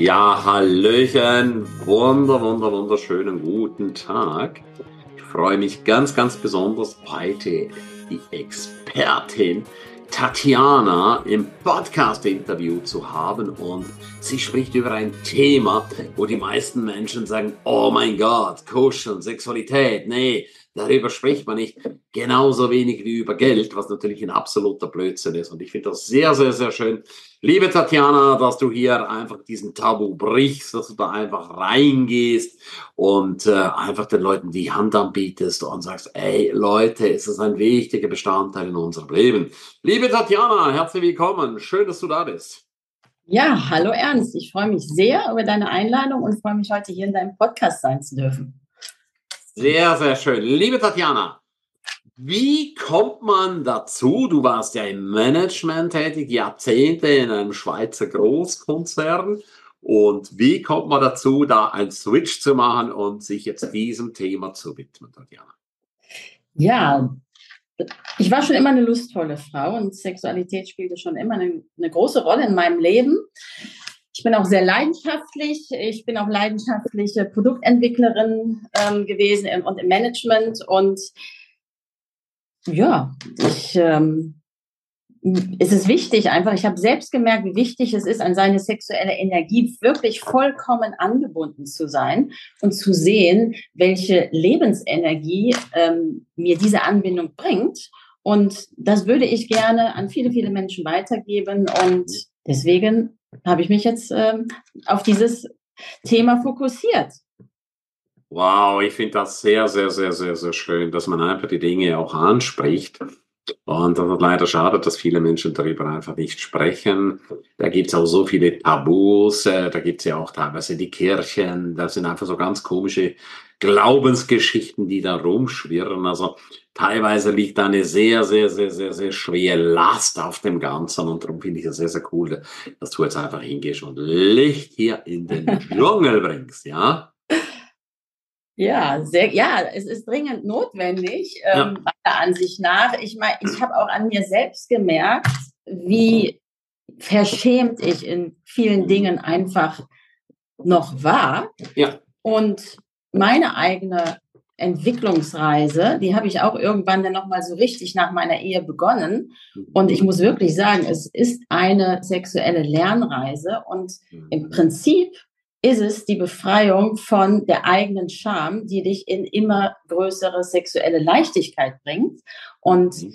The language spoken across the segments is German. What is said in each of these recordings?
Ja, Hallöchen, wunder, wunder, wunderschönen guten Tag. Ich freue mich ganz, ganz besonders, heute die Expertin Tatjana im Podcast-Interview zu haben. Und sie spricht über ein Thema, wo die meisten Menschen sagen, oh mein Gott, Kuscheln, Sexualität, nee, darüber spricht man nicht. Genauso wenig wie über Geld, was natürlich ein absoluter Blödsinn ist. Und ich finde das sehr, sehr, sehr schön. Liebe Tatjana, dass du hier einfach diesen Tabu brichst, dass du da einfach reingehst und äh, einfach den Leuten die Hand anbietest und sagst, ey Leute, es ist ein wichtiger Bestandteil in unserem Leben. Liebe Tatjana, herzlich willkommen. Schön, dass du da bist. Ja, hallo Ernst. Ich freue mich sehr über deine Einladung und freue mich heute hier in deinem Podcast sein zu dürfen. Sehr, sehr schön. Liebe Tatjana, wie kommt man dazu? Du warst ja im Management tätig, Jahrzehnte in einem Schweizer Großkonzern. Und wie kommt man dazu, da einen Switch zu machen und sich jetzt diesem Thema zu widmen, Tatjana? Ja, ich war schon immer eine lustvolle Frau und Sexualität spielte schon immer eine, eine große Rolle in meinem Leben. Ich bin auch sehr leidenschaftlich. Ich bin auch leidenschaftliche Produktentwicklerin ähm, gewesen im, und im Management. Und ja, ich, ähm, es ist wichtig einfach. Ich habe selbst gemerkt, wie wichtig es ist, an seine sexuelle Energie wirklich vollkommen angebunden zu sein und zu sehen, welche Lebensenergie ähm, mir diese Anbindung bringt. Und das würde ich gerne an viele, viele Menschen weitergeben. Und deswegen habe ich mich jetzt ähm, auf dieses Thema fokussiert. Wow, ich finde das sehr, sehr, sehr, sehr, sehr schön, dass man einfach die Dinge auch anspricht. Und das ist leider schade, dass viele Menschen darüber einfach nicht sprechen. Da gibt es auch so viele Tabus, äh, da gibt es ja auch teilweise die Kirchen, da sind einfach so ganz komische Glaubensgeschichten, die da rumschwirren. Also teilweise liegt da eine sehr, sehr, sehr, sehr, sehr schwere Last auf dem Ganzen und darum finde ich es sehr, sehr cool, dass du jetzt einfach hingehst und Licht hier in den Dschungel bringst, ja? Ja, sehr, ja, es ist dringend notwendig, ja. ähm, meiner Ansicht nach. Ich meine, ich habe auch an mir selbst gemerkt, wie verschämt ich in vielen Dingen einfach noch war. Ja. Und meine eigene Entwicklungsreise, die habe ich auch irgendwann dann nochmal so richtig nach meiner Ehe begonnen. Und ich muss wirklich sagen, es ist eine sexuelle Lernreise und im mhm. Prinzip ist es die Befreiung von der eigenen Scham, die dich in immer größere sexuelle Leichtigkeit bringt. Und mhm.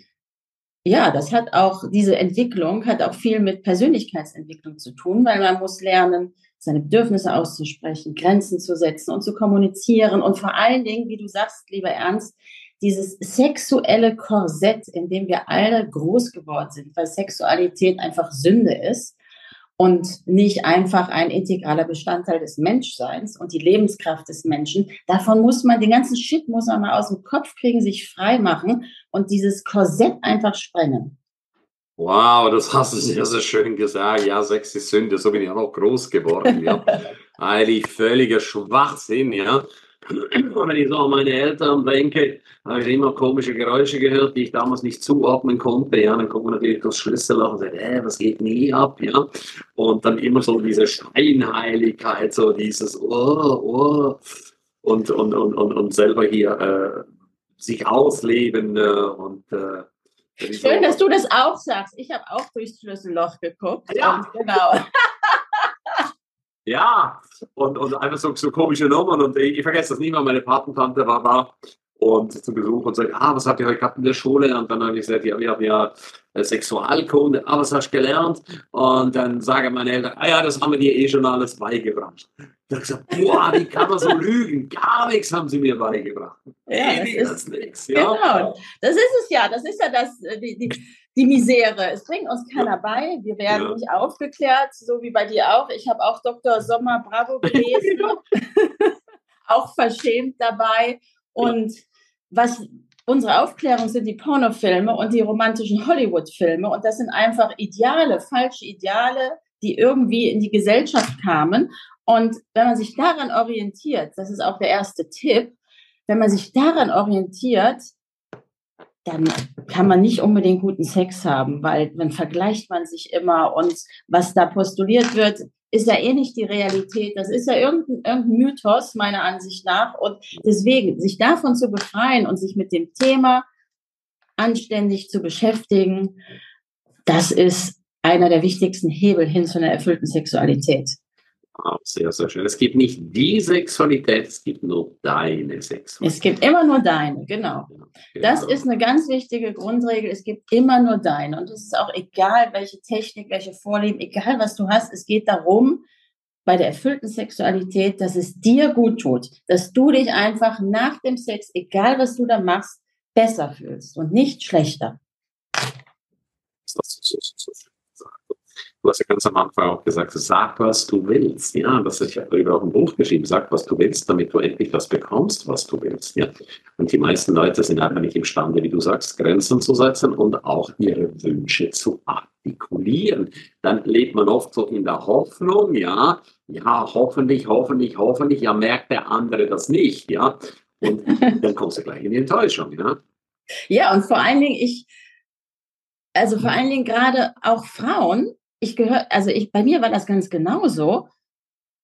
ja, das hat auch, diese Entwicklung hat auch viel mit Persönlichkeitsentwicklung zu tun, weil man muss lernen, seine Bedürfnisse auszusprechen, Grenzen zu setzen und zu kommunizieren und vor allen Dingen, wie du sagst, lieber Ernst, dieses sexuelle Korsett, in dem wir alle groß geworden sind, weil Sexualität einfach Sünde ist und nicht einfach ein integraler Bestandteil des Menschseins und die Lebenskraft des Menschen. Davon muss man, den ganzen Shit muss man mal aus dem Kopf kriegen, sich frei machen und dieses Korsett einfach sprengen. Wow, das hast du sehr, sehr schön gesagt. Ja, Sex ist Sünde, so bin ich auch noch groß geworden. Ja. Eigentlich völliger Schwachsinn, ja. Wenn ich so an meine Eltern denke, habe ich immer komische Geräusche gehört, die ich damals nicht zuordnen konnte. Ja, dann kommen natürlich das Schlüsselloch und sagen, äh, was geht nie ab, ja. Und dann immer so diese Scheinheiligkeit, so dieses Oh, oh und, und, und, und, und selber hier äh, sich ausleben äh, und äh, Schön, dass du das auch sagst. Ich habe auch durchs Schlüsselloch geguckt. Ja, genau. ja, und, und einfach so, so komische Nummern. Und ich, ich vergesse das nie mehr. Meine Patentante war da und zum Besuch und sagt, ah, was habt ihr heute gehabt in der Schule? Und dann habe ich gesagt, ja, wir haben ja äh, Sexualkunde, ah, was hast du gelernt? Und dann sagen meine Eltern, ah ja, das haben wir dir eh schon alles beigebracht. Da habe ich gesagt, boah, wie kann man so lügen? Gar nichts haben sie mir beigebracht. Ja, das ist, nichts. Ja. Genau, das ist es ja. Das ist ja das, äh, die, die, die Misere. Es bringt uns keiner ja. bei. Wir werden ja. nicht aufgeklärt, so wie bei dir auch. Ich habe auch Dr. Sommer Bravo gelesen. auch verschämt dabei. Und was unsere Aufklärung sind die Pornofilme und die romantischen Hollywood-Filme. Und das sind einfach Ideale, falsche Ideale, die irgendwie in die Gesellschaft kamen. Und wenn man sich daran orientiert, das ist auch der erste Tipp, wenn man sich daran orientiert, dann kann man nicht unbedingt guten Sex haben, weil dann vergleicht man sich immer und was da postuliert wird, ist ja eh nicht die Realität. Das ist ja irgendein, irgendein Mythos, meiner Ansicht nach. Und deswegen, sich davon zu befreien und sich mit dem Thema anständig zu beschäftigen, das ist einer der wichtigsten Hebel hin zu einer erfüllten Sexualität. Auch sehr, sehr schön. Es gibt nicht die Sexualität, es gibt nur deine Sexualität. Es gibt immer nur deine, genau. genau. Das ist eine ganz wichtige Grundregel. Es gibt immer nur deine. Und es ist auch egal, welche Technik, welche Vorlieben, egal was du hast. Es geht darum, bei der erfüllten Sexualität, dass es dir gut tut, dass du dich einfach nach dem Sex, egal was du da machst, besser fühlst und nicht schlechter. Das ist so, so, so. Du hast ja ganz am Anfang auch gesagt, sag, was du willst. Ja, das ist ja darüber auch ein Buch geschrieben. Sag, was du willst, damit du endlich das bekommst, was du willst. Ja. Und die meisten Leute sind einfach nicht imstande, wie du sagst, Grenzen zu setzen und auch ihre Wünsche zu artikulieren. Dann lebt man oft so in der Hoffnung, ja, ja, hoffentlich, hoffentlich, hoffentlich, ja, merkt der andere das nicht, ja. Und dann kommst du gleich in die Enttäuschung, ja. Ja, und vor allen Dingen, ich, also vor allen Dingen gerade auch Frauen, ich gehöre, also ich, bei mir war das ganz genauso.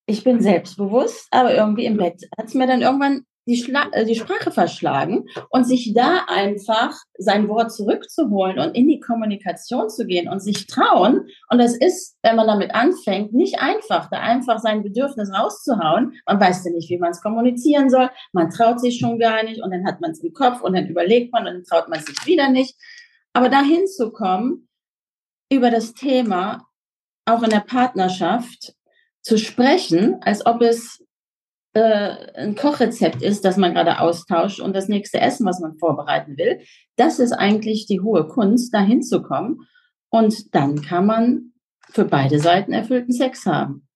Ich bin selbstbewusst, aber irgendwie im Bett hat es mir dann irgendwann die, Schla äh, die Sprache verschlagen und sich da einfach sein Wort zurückzuholen und in die Kommunikation zu gehen und sich trauen. Und das ist, wenn man damit anfängt, nicht einfach, da einfach sein Bedürfnis rauszuhauen. Man weiß ja nicht, wie man es kommunizieren soll. Man traut sich schon gar nicht und dann hat man es im Kopf und dann überlegt man und dann traut man sich wieder nicht. Aber dahin zu kommen, über das Thema auch in der Partnerschaft zu sprechen, als ob es äh, ein Kochrezept ist, das man gerade austauscht und das nächste Essen, was man vorbereiten will. Das ist eigentlich die hohe Kunst, da hinzukommen. Und dann kann man für beide Seiten erfüllten Sex haben.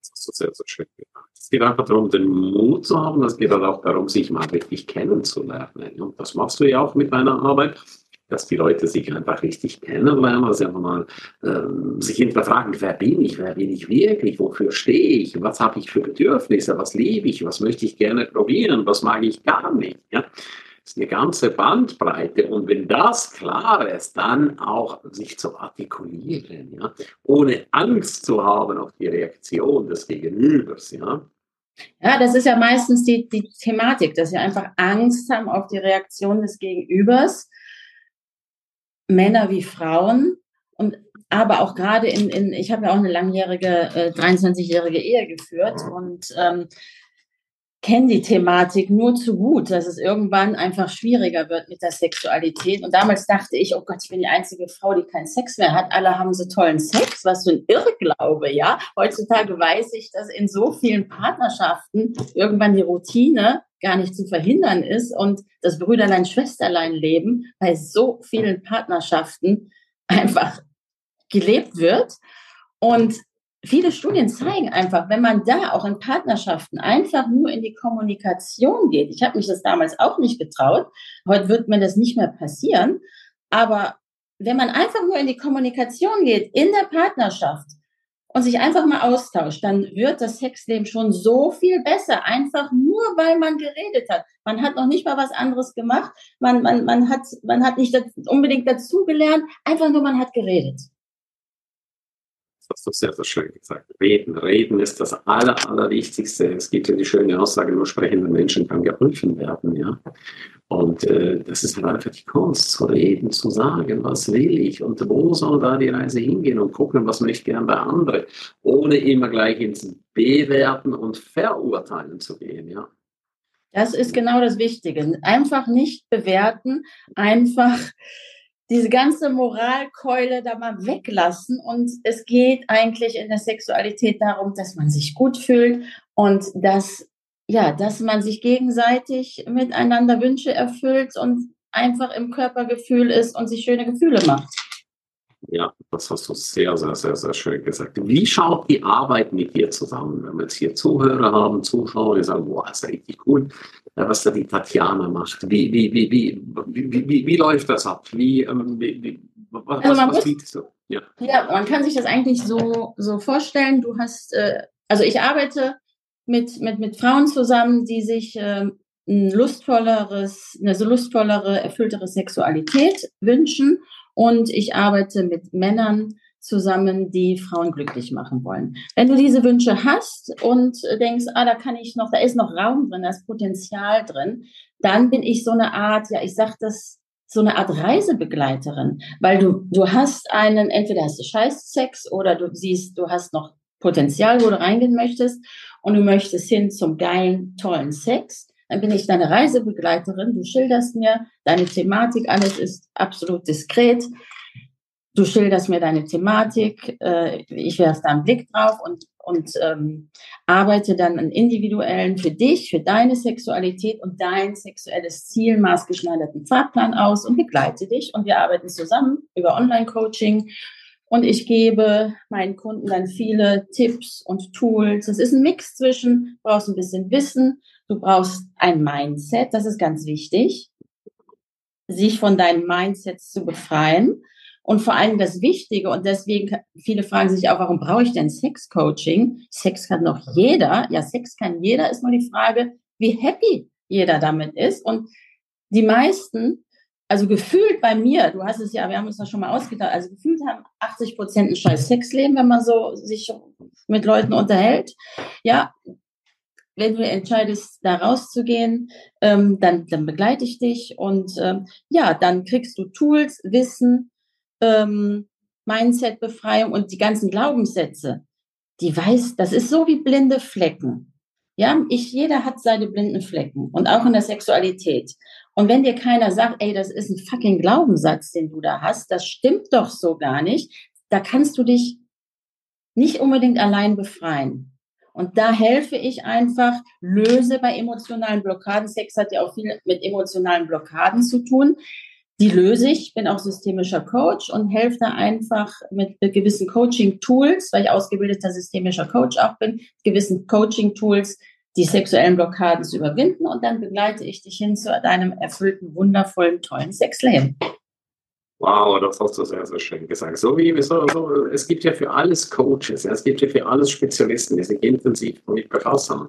Das ist so sehr, sehr schön Es geht einfach darum, den Mut zu haben. Es geht halt auch darum, sich mal richtig kennenzulernen. Und das machst du ja auch mit deiner Arbeit dass die Leute sich einfach richtig kennenlernen, dass sie einfach mal ähm, sich hinterfragen, wer bin ich, wer bin ich wirklich, wofür stehe ich, was habe ich für Bedürfnisse, was liebe ich, was möchte ich gerne probieren, was mag ich gar nicht. Ja? Das ist eine ganze Bandbreite. Und wenn das klar ist, dann auch sich zu artikulieren, ja? ohne Angst zu haben auf die Reaktion des Gegenübers. Ja? Ja, das ist ja meistens die, die Thematik, dass wir einfach Angst haben auf die Reaktion des Gegenübers Männer wie Frauen und aber auch gerade in, in ich habe ja auch eine langjährige, äh, 23-jährige Ehe geführt und ähm, kenne die Thematik nur zu gut, dass es irgendwann einfach schwieriger wird mit der Sexualität. Und damals dachte ich, oh Gott, ich bin die einzige Frau, die keinen Sex mehr hat. Alle haben so tollen Sex, was für ein Irrglaube, ja. Heutzutage weiß ich, dass in so vielen Partnerschaften irgendwann die Routine gar nicht zu verhindern ist und das Brüderlein, Schwesterlein leben bei so vielen Partnerschaften einfach gelebt wird. Und viele Studien zeigen einfach, wenn man da auch in Partnerschaften einfach nur in die Kommunikation geht, ich habe mich das damals auch nicht getraut, heute wird mir das nicht mehr passieren, aber wenn man einfach nur in die Kommunikation geht, in der Partnerschaft und sich einfach mal austauscht, dann wird das Sexleben schon so viel besser, einfach nur weil man geredet hat. Man hat noch nicht mal was anderes gemacht, man, man, man, hat, man hat nicht unbedingt dazugelernt, einfach nur man hat geredet. Hast du sehr, sehr schön gesagt. Reden, reden ist das Aller, Allerwichtigste. Es gibt ja die schöne Aussage, nur sprechende Menschen kann geholfen werden. Ja? Und äh, das ist halt einfach die Kunst, zu reden, zu sagen, was will ich und wo soll da die Reise hingehen und gucken, was möchte gern der andere, ohne immer gleich ins Bewerten und Verurteilen zu gehen. Ja? Das ist genau das Wichtige. Einfach nicht bewerten, einfach diese ganze Moralkeule da mal weglassen. Und es geht eigentlich in der Sexualität darum, dass man sich gut fühlt und dass, ja, dass man sich gegenseitig miteinander Wünsche erfüllt und einfach im Körpergefühl ist und sich schöne Gefühle macht. Ja, das hast du sehr, sehr, sehr, sehr schön gesagt. Wie schaut die Arbeit mit dir zusammen? Wenn wir jetzt hier Zuhörer haben, Zuschauer, die sagen, boah, ist richtig cool, was da die Tatjana macht. Wie, wie, wie, wie, wie, wie, wie läuft das ab? Wie, ähm, wie, wie was, also was bietest du? Ja. ja, man kann sich das eigentlich so, so vorstellen. Du hast, äh, also ich arbeite mit, mit, mit Frauen zusammen, die sich äh, ein lustvolleres, eine so lustvollere, erfülltere Sexualität wünschen und ich arbeite mit Männern zusammen, die Frauen glücklich machen wollen. Wenn du diese Wünsche hast und denkst, ah, da kann ich noch, da ist noch Raum drin, da ist Potenzial drin, dann bin ich so eine Art, ja, ich sag das, so eine Art Reisebegleiterin, weil du, du hast einen, entweder hast du Scheißsex oder du siehst, du hast noch Potenzial, wo du reingehen möchtest und du möchtest hin zum geilen, tollen Sex, dann bin ich deine Reisebegleiterin. Du schilderst mir deine Thematik, alles ist absolut diskret. Du schilderst mir deine Thematik, äh, ich werfe da einen Blick drauf und, und ähm, arbeite dann einen individuellen für dich, für deine Sexualität und dein sexuelles Ziel maßgeschneiderten Fahrplan aus und begleite dich. Und wir arbeiten zusammen über Online-Coaching und ich gebe meinen Kunden dann viele Tipps und Tools. Es ist ein Mix zwischen, brauchst ein bisschen Wissen, du brauchst ein Mindset, das ist ganz wichtig, sich von deinem Mindset zu befreien. Und vor allem das Wichtige, und deswegen, viele fragen sich auch, warum brauche ich denn Sex-Coaching? Sex kann noch jeder. Ja, Sex kann jeder, ist nur die Frage, wie happy jeder damit ist. Und die meisten also gefühlt bei mir, du hast es ja, wir haben uns das schon mal ausgedacht, also gefühlt haben 80 Prozent ein scheiß Sexleben, wenn man so sich mit Leuten unterhält. Ja, wenn du entscheidest, da rauszugehen, ähm, dann, dann begleite ich dich und ähm, ja, dann kriegst du Tools, Wissen, ähm, Mindset-Befreiung und die ganzen Glaubenssätze. Die weiß, das ist so wie blinde Flecken. Ja, ich, jeder hat seine blinden Flecken und auch in der Sexualität. Und wenn dir keiner sagt, ey, das ist ein fucking Glaubenssatz, den du da hast, das stimmt doch so gar nicht, da kannst du dich nicht unbedingt allein befreien. Und da helfe ich einfach, löse bei emotionalen Blockaden. Sex hat ja auch viel mit emotionalen Blockaden zu tun. Die löse ich, bin auch systemischer Coach und helfe da einfach mit gewissen Coaching-Tools, weil ich ausgebildeter systemischer Coach auch bin, gewissen Coaching-Tools, die sexuellen Blockaden zu überwinden und dann begleite ich dich hin zu deinem erfüllten, wundervollen, tollen Sexleben. Wow, das hast du sehr, sehr schön gesagt. So wie so, so, es gibt ja für alles Coaches, es gibt ja für alles Spezialisten, die sich intensiv damit befassen.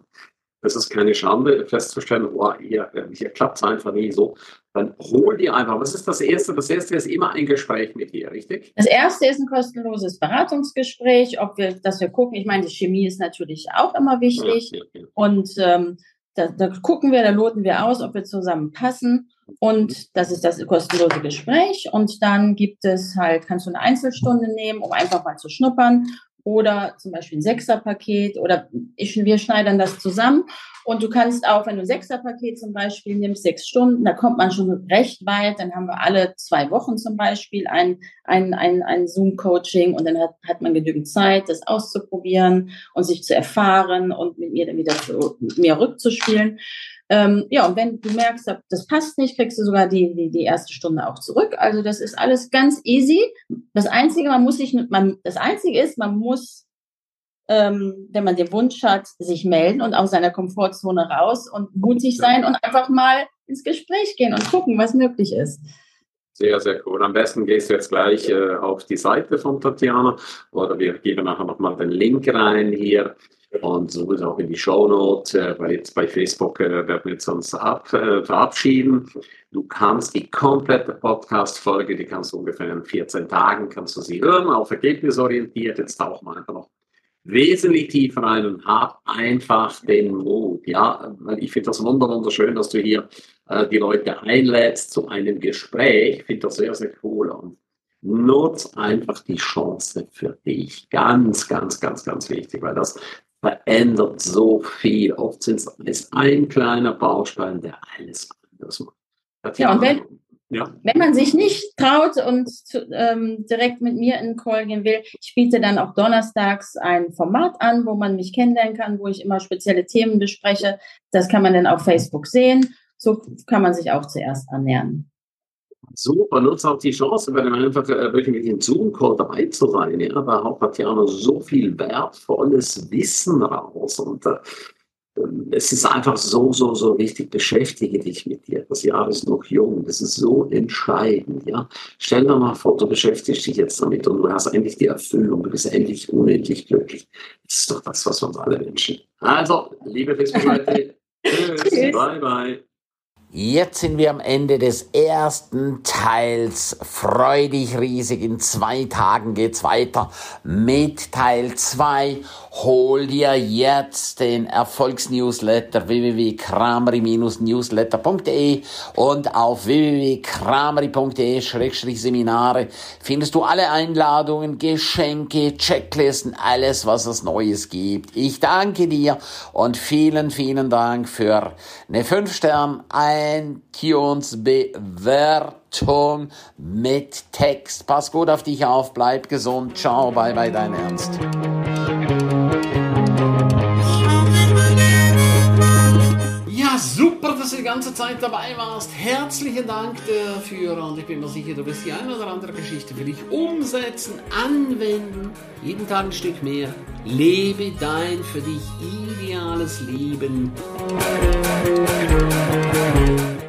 Es ist keine Schande festzustellen, boah, hier, hier klappt es einfach nie so. Dann hol dir einfach, was ist das Erste? Das Erste ist immer ein Gespräch mit dir, richtig? Das Erste ist ein kostenloses Beratungsgespräch, ob wir, dass wir gucken, ich meine, die Chemie ist natürlich auch immer wichtig. Ja, ja, ja. Und ähm, da, da gucken wir, da loten wir aus, ob wir zusammen passen. Und das ist das kostenlose Gespräch. Und dann gibt es halt, kannst du eine Einzelstunde nehmen, um einfach mal zu schnuppern oder zum Beispiel ein Sechserpaket oder ich, wir schneidern das zusammen. Und du kannst auch, wenn du Sechserpaket zum Beispiel nimmst, sechs Stunden, da kommt man schon recht weit. Dann haben wir alle zwei Wochen zum Beispiel ein, ein, ein, ein Zoom-Coaching und dann hat, hat man genügend Zeit, das auszuprobieren und sich zu erfahren und mit mir dann wieder zu, mit mir rückzuspielen. Ähm, ja, und wenn du merkst, das passt nicht, kriegst du sogar die, die, die erste Stunde auch zurück. Also das ist alles ganz easy. Das Einzige, man muss sich, man, das Einzige ist, man muss, ähm, wenn man den Wunsch hat, sich melden und aus seiner Komfortzone raus und mutig sein und einfach mal ins Gespräch gehen und gucken, was möglich ist. Sehr, sehr cool. Am besten gehst du jetzt gleich äh, auf die Seite von Tatjana oder wir geben nachher nochmal den Link rein hier und so wird auch in die Shownote. Äh, bei, bei Facebook äh, werden wir jetzt uns ab, äh, verabschieden. Du kannst die komplette Podcast-Folge, die kannst du ungefähr in 14 Tagen, kannst du sie hören, auf ergebnisorientiert. Jetzt tauchen wir einfach noch wesentlich tiefer rein und hab einfach den Mut. Ja, weil ich finde das wunderschön, dass du hier äh, die Leute einlädst zu einem Gespräch. Ich finde das sehr, sehr cool. Und nutz einfach die Chance für dich. Ganz, ganz, ganz, ganz wichtig, weil das verändert so viel. Oft sind es ein kleiner Baustein, der alles anders macht. Ja, und wenn, ja. wenn man sich nicht traut und zu, ähm, direkt mit mir in den Call gehen will, ich biete dann auch donnerstags ein Format an, wo man mich kennenlernen kann, wo ich immer spezielle Themen bespreche. Das kann man dann auf Facebook sehen. So kann man sich auch zuerst annähern super, nutze auch die Chance, bei dem einfach äh, wirklich in Zoom-Call dabei zu sein. Ja, da hat Tatjana so viel wertvolles Wissen raus und äh, es ist einfach so, so, so wichtig, beschäftige dich mit dir. Das Jahr ist noch jung, das ist so entscheidend. Ja? Stell dir mal vor, du beschäftigst dich jetzt damit und du hast endlich die Erfüllung, du bist endlich unendlich glücklich. Das ist doch das, was wir uns alle wünschen. Also, liebe Facebook-Leute, tschüss, bye, bye. Jetzt sind wir am Ende des ersten Teils. Freu dich riesig. In zwei Tagen geht's weiter mit Teil zwei. Hol dir jetzt den Erfolgsnewsletter www.krameri-newsletter.de und auf www.krameri.de-seminare findest du alle Einladungen, Geschenke, Checklisten, alles, was es Neues gibt. Ich danke dir und vielen, vielen Dank für eine 5-Stern- iTunes-Bewertung mit Text. Pass gut auf dich auf, bleib gesund. Ciao, bye bye, dein Ernst. Ja, super, dass du die ganze Zeit dabei warst. Herzlichen Dank dafür und ich bin mir sicher, du wirst die eine oder andere Geschichte für dich umsetzen, anwenden. Jeden Tag ein Stück mehr. Lebe dein für dich ideales Leben.